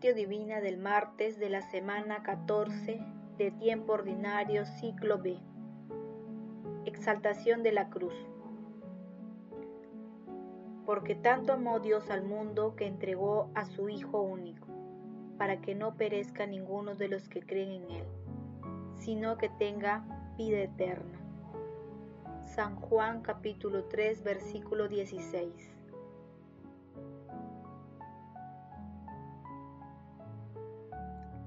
Divina del martes de la semana 14 de tiempo ordinario ciclo B. Exaltación de la cruz. Porque tanto amó Dios al mundo que entregó a su Hijo único, para que no perezca ninguno de los que creen en Él, sino que tenga vida eterna. San Juan capítulo 3 versículo 16.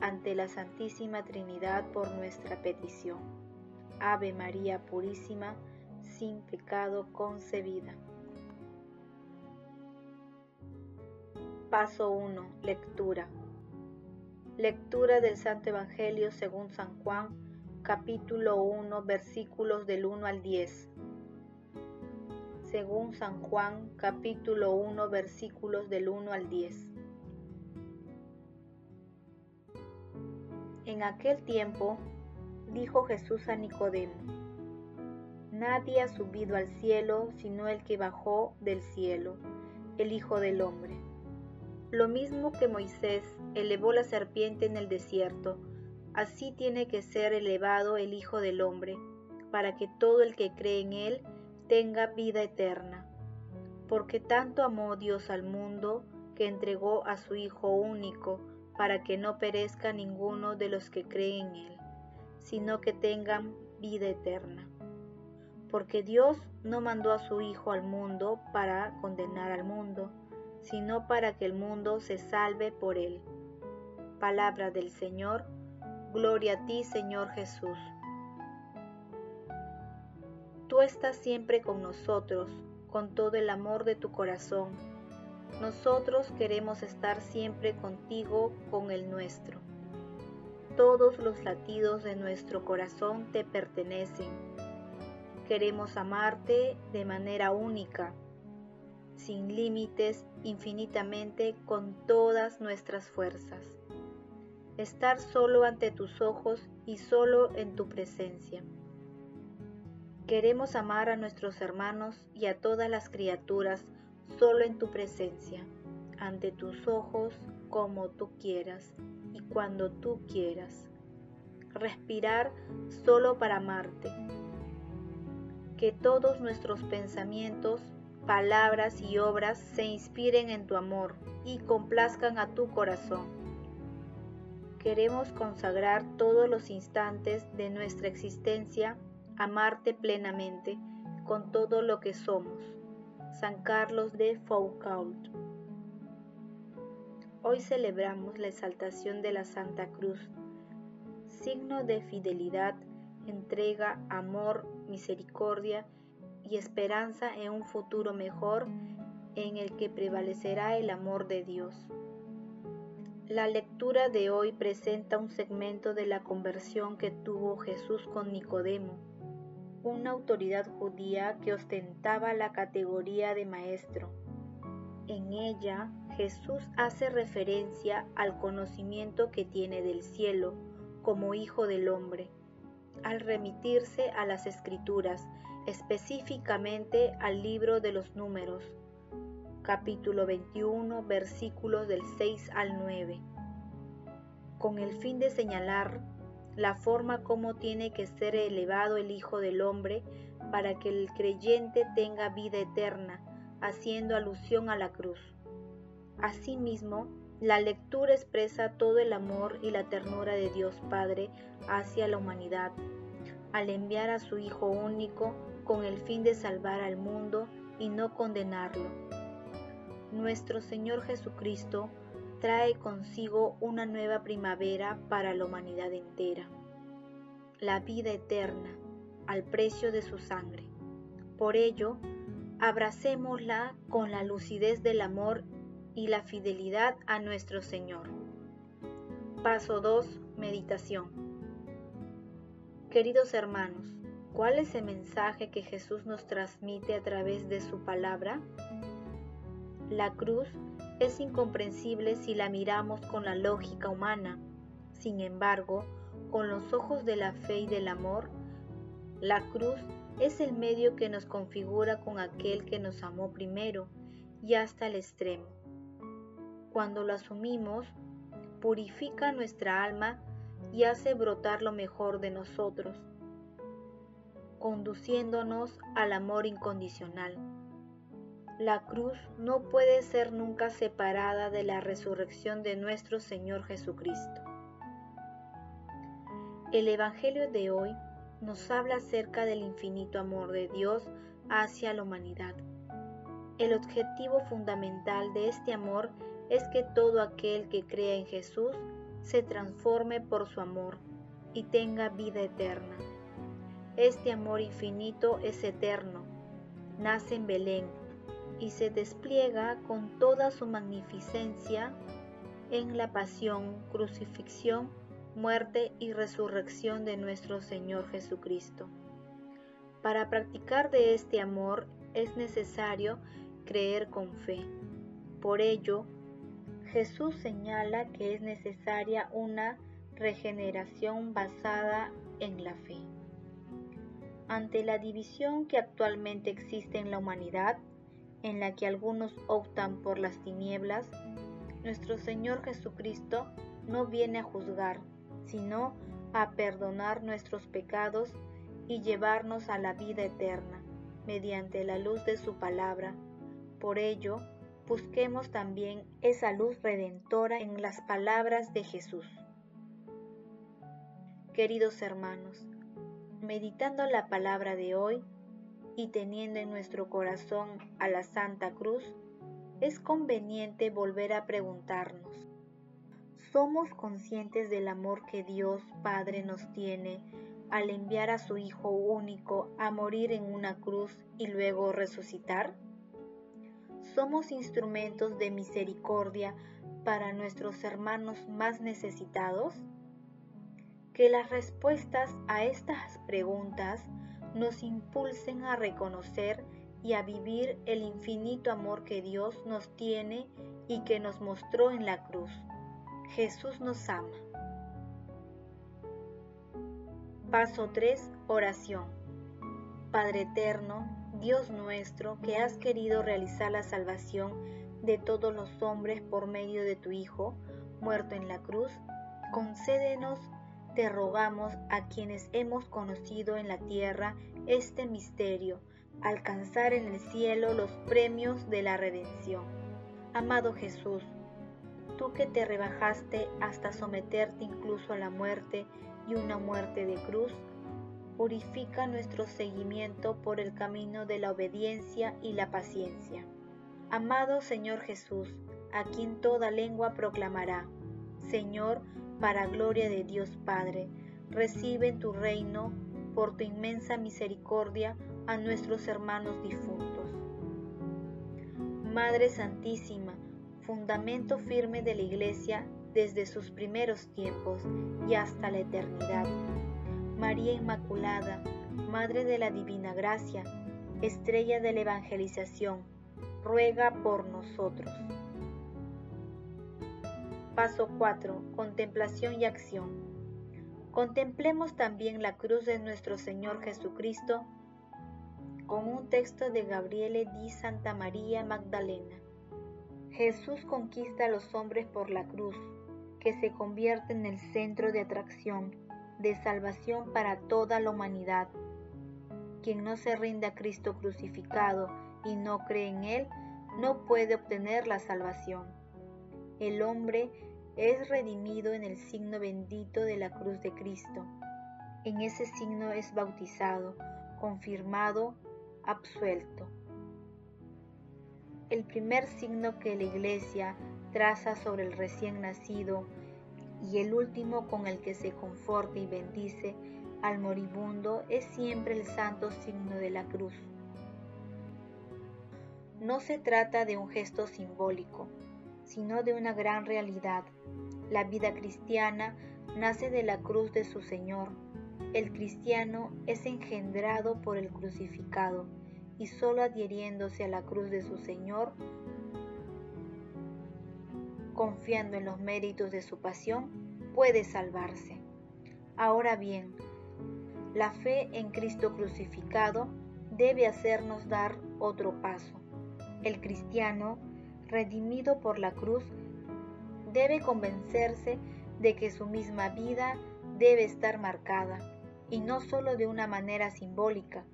ante la Santísima Trinidad por nuestra petición. Ave María Purísima, sin pecado concebida. Paso 1. Lectura. Lectura del Santo Evangelio según San Juan, capítulo 1, versículos del 1 al 10. Según San Juan, capítulo 1, versículos del 1 al 10. En aquel tiempo dijo Jesús a Nicodemo, Nadie ha subido al cielo sino el que bajó del cielo, el Hijo del Hombre. Lo mismo que Moisés elevó la serpiente en el desierto, así tiene que ser elevado el Hijo del Hombre, para que todo el que cree en él tenga vida eterna. Porque tanto amó Dios al mundo que entregó a su Hijo único, para que no perezca ninguno de los que creen en Él, sino que tengan vida eterna. Porque Dios no mandó a su Hijo al mundo para condenar al mundo, sino para que el mundo se salve por Él. Palabra del Señor, gloria a ti Señor Jesús. Tú estás siempre con nosotros, con todo el amor de tu corazón nosotros queremos estar siempre contigo con el nuestro. Todos los latidos de nuestro corazón te pertenecen. Queremos amarte de manera única, sin límites, infinitamente, con todas nuestras fuerzas. Estar solo ante tus ojos y solo en tu presencia. Queremos amar a nuestros hermanos y a todas las criaturas solo en tu presencia, ante tus ojos, como tú quieras y cuando tú quieras. Respirar solo para amarte. Que todos nuestros pensamientos, palabras y obras se inspiren en tu amor y complazcan a tu corazón. Queremos consagrar todos los instantes de nuestra existencia, amarte plenamente con todo lo que somos San Carlos de Foucault. Hoy celebramos la exaltación de la Santa Cruz, signo de fidelidad, entrega, amor, misericordia y esperanza en un futuro mejor en el que prevalecerá el amor de Dios. La lectura de hoy presenta un segmento de la conversión que tuvo Jesús con Nicodemo una autoridad judía que ostentaba la categoría de maestro. En ella, Jesús hace referencia al conocimiento que tiene del cielo como Hijo del Hombre, al remitirse a las Escrituras, específicamente al libro de los números, capítulo 21, versículos del 6 al 9, con el fin de señalar la forma como tiene que ser elevado el Hijo del Hombre para que el creyente tenga vida eterna, haciendo alusión a la cruz. Asimismo, la lectura expresa todo el amor y la ternura de Dios Padre hacia la humanidad, al enviar a su Hijo único con el fin de salvar al mundo y no condenarlo. Nuestro Señor Jesucristo trae consigo una nueva primavera para la humanidad entera, la vida eterna al precio de su sangre. Por ello, abracémosla con la lucidez del amor y la fidelidad a nuestro Señor. Paso 2. Meditación. Queridos hermanos, ¿cuál es el mensaje que Jesús nos transmite a través de su palabra? La cruz es incomprensible si la miramos con la lógica humana. Sin embargo, con los ojos de la fe y del amor, la cruz es el medio que nos configura con aquel que nos amó primero y hasta el extremo. Cuando lo asumimos, purifica nuestra alma y hace brotar lo mejor de nosotros, conduciéndonos al amor incondicional. La cruz no puede ser nunca separada de la resurrección de nuestro Señor Jesucristo. El Evangelio de hoy nos habla acerca del infinito amor de Dios hacia la humanidad. El objetivo fundamental de este amor es que todo aquel que crea en Jesús se transforme por su amor y tenga vida eterna. Este amor infinito es eterno, nace en Belén y se despliega con toda su magnificencia en la pasión, crucifixión, muerte y resurrección de nuestro Señor Jesucristo. Para practicar de este amor es necesario creer con fe. Por ello, Jesús señala que es necesaria una regeneración basada en la fe. Ante la división que actualmente existe en la humanidad, en la que algunos optan por las tinieblas, nuestro Señor Jesucristo no viene a juzgar, sino a perdonar nuestros pecados y llevarnos a la vida eterna mediante la luz de su palabra. Por ello, busquemos también esa luz redentora en las palabras de Jesús. Queridos hermanos, meditando la palabra de hoy y teniendo en nuestro corazón a la Santa Cruz, es conveniente volver a preguntarnos, ¿somos conscientes del amor que Dios Padre nos tiene al enviar a su Hijo único a morir en una cruz y luego resucitar? somos instrumentos de misericordia para nuestros hermanos más necesitados? Que las respuestas a estas preguntas nos impulsen a reconocer y a vivir el infinito amor que Dios nos tiene y que nos mostró en la cruz. Jesús nos ama. Paso 3. Oración. Padre eterno, Dios nuestro, que has querido realizar la salvación de todos los hombres por medio de tu Hijo, muerto en la cruz, concédenos, te rogamos, a quienes hemos conocido en la tierra este misterio, alcanzar en el cielo los premios de la redención. Amado Jesús, tú que te rebajaste hasta someterte incluso a la muerte y una muerte de cruz, purifica nuestro seguimiento por el camino de la obediencia y la paciencia. Amado Señor Jesús, a quien toda lengua proclamará, Señor, para gloria de Dios Padre, recibe en tu reino, por tu inmensa misericordia, a nuestros hermanos difuntos. Madre Santísima, fundamento firme de la Iglesia desde sus primeros tiempos y hasta la eternidad María Inmaculada, Madre de la Divina Gracia, Estrella de la Evangelización, ruega por nosotros. Paso 4. Contemplación y acción. Contemplemos también la cruz de nuestro Señor Jesucristo con un texto de Gabriele di Santa María Magdalena. Jesús conquista a los hombres por la cruz, que se convierte en el centro de atracción de salvación para toda la humanidad. Quien no se rinde a Cristo crucificado y no cree en Él, no puede obtener la salvación. El hombre es redimido en el signo bendito de la cruz de Cristo. En ese signo es bautizado, confirmado, absuelto. El primer signo que la Iglesia traza sobre el recién nacido y el último con el que se conforta y bendice al moribundo es siempre el santo signo de la cruz. No se trata de un gesto simbólico, sino de una gran realidad. La vida cristiana nace de la cruz de su Señor. El cristiano es engendrado por el crucificado y solo adhiriéndose a la cruz de su Señor, confiando en los méritos de su pasión, puede salvarse. Ahora bien, la fe en Cristo crucificado debe hacernos dar otro paso. El cristiano, redimido por la cruz, debe convencerse de que su misma vida debe estar marcada, y no solo de una manera simbólica,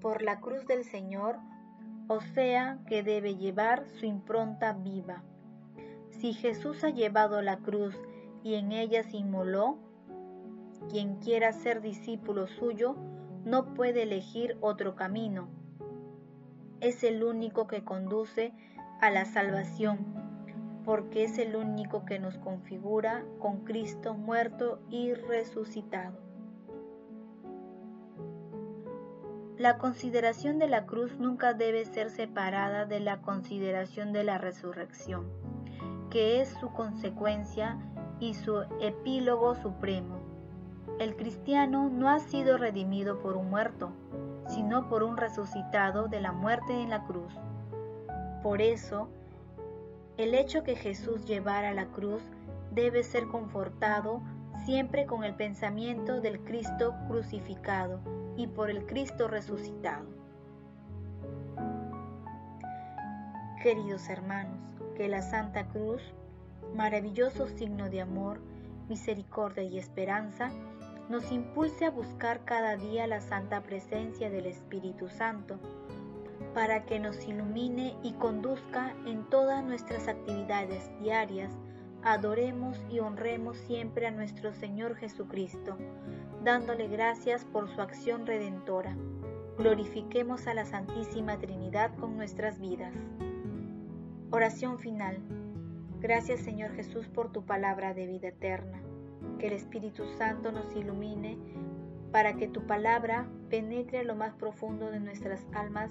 por la cruz del Señor, o sea que debe llevar su impronta viva. Si Jesús ha llevado la cruz y en ella se inmoló, quien quiera ser discípulo suyo no puede elegir otro camino. Es el único que conduce a la salvación, porque es el único que nos configura con Cristo muerto y resucitado. La consideración de la cruz nunca debe ser separada de la consideración de la resurrección, que es su consecuencia y su epílogo supremo. El cristiano no ha sido redimido por un muerto, sino por un resucitado de la muerte en la cruz. Por eso, el hecho que Jesús llevara la cruz debe ser confortado siempre con el pensamiento del Cristo crucificado y por el Cristo resucitado. Queridos hermanos, que la Santa Cruz, maravilloso signo de amor, misericordia y esperanza, nos impulse a buscar cada día la santa presencia del Espíritu Santo, para que nos ilumine y conduzca en todas nuestras actividades diarias, adoremos y honremos siempre a nuestro Señor Jesucristo, dándole gracias por su acción redentora. Glorifiquemos a la Santísima Trinidad con nuestras vidas. Oración final. Gracias Señor Jesús por tu palabra de vida eterna. Que el Espíritu Santo nos ilumine para que tu palabra penetre a lo más profundo de nuestras almas